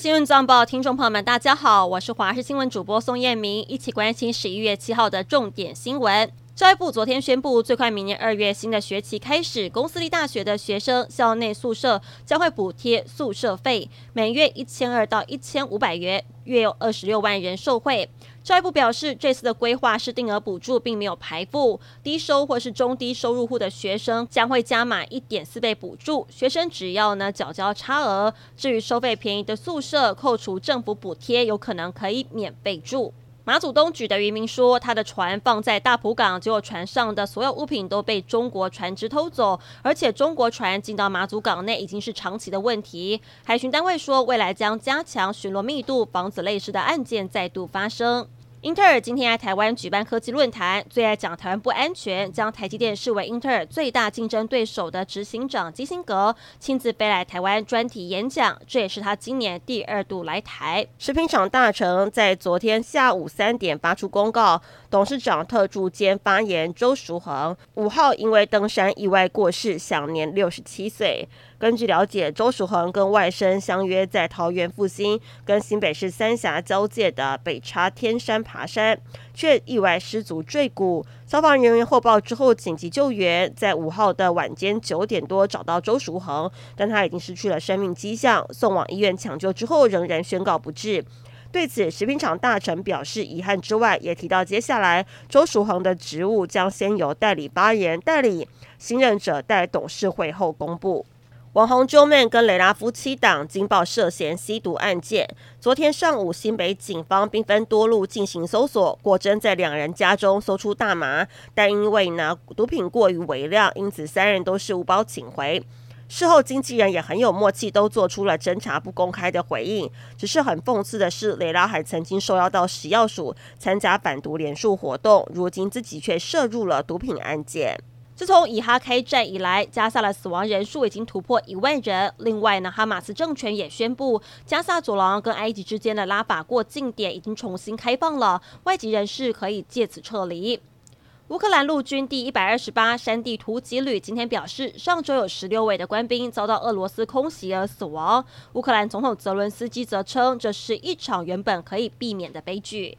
新闻早报，听众朋友们，大家好，我是华视新闻主播宋燕明，一起关心十一月七号的重点新闻。教育部昨天宣布，最快明年二月新的学期开始，公私立大学的学生校内宿舍将会补贴宿舍费，每月一千二到一千五百元，约有二十六万人受惠。教育部表示，这次的规划是定额补助，并没有排付，低收或是中低收入户的学生将会加码一点四倍补助，学生只要呢缴交差额。至于收费便宜的宿舍，扣除政府补贴，有可能可以免费住。马祖东举的渔民说，他的船放在大埔港，结果船上的所有物品都被中国船只偷走，而且中国船进到马祖港内已经是长期的问题。海巡单位说，未来将加强巡逻密度，防止类似的案件再度发生。英特尔今天在台湾举办科技论坛，最爱讲台湾不安全，将台积电视为英特尔最大竞争对手的执行长基辛格亲自飞来台湾专题演讲，这也是他今年第二度来台。食品厂大成在昨天下午三点发出公告，董事长特助兼发言周淑恒五号因为登山意外过世，享年六十七岁。根据了解，周淑恒跟外甥相约在桃园复兴跟新北市三峡交界的北叉天山爬山，却意外失足坠谷。消防人员获报之后紧急救援，在五号的晚间九点多找到周淑恒，但他已经失去了生命迹象，送往医院抢救之后仍然宣告不治。对此，食品厂大臣表示遗憾之外，也提到接下来周淑恒的职务将先由代理发言代理，新任者待董事会后公布。网红 Jo Man 跟蕾拉夫妻档惊爆涉嫌吸毒案件。昨天上午，新北警方兵分多路进行搜索，果真在两人家中搜出大麻，但因为呢毒品过于微量，因此三人都是无包请回。事后经纪人也很有默契，都做出了侦查不公开的回应。只是很讽刺的是，蕾拉还曾经受邀到食药署参加反毒联署活动，如今自己却涉入了毒品案件。自从以哈开战以来，加萨的死亡人数已经突破一万人。另外呢，哈马斯政权也宣布，加萨走廊跟埃及之间的拉法过境点已经重新开放了，外籍人士可以借此撤离。乌克兰陆军第一百二十八山地突击旅今天表示，上周有十六位的官兵遭到俄罗斯空袭而死亡。乌克兰总统泽伦斯基则称，这是一场原本可以避免的悲剧。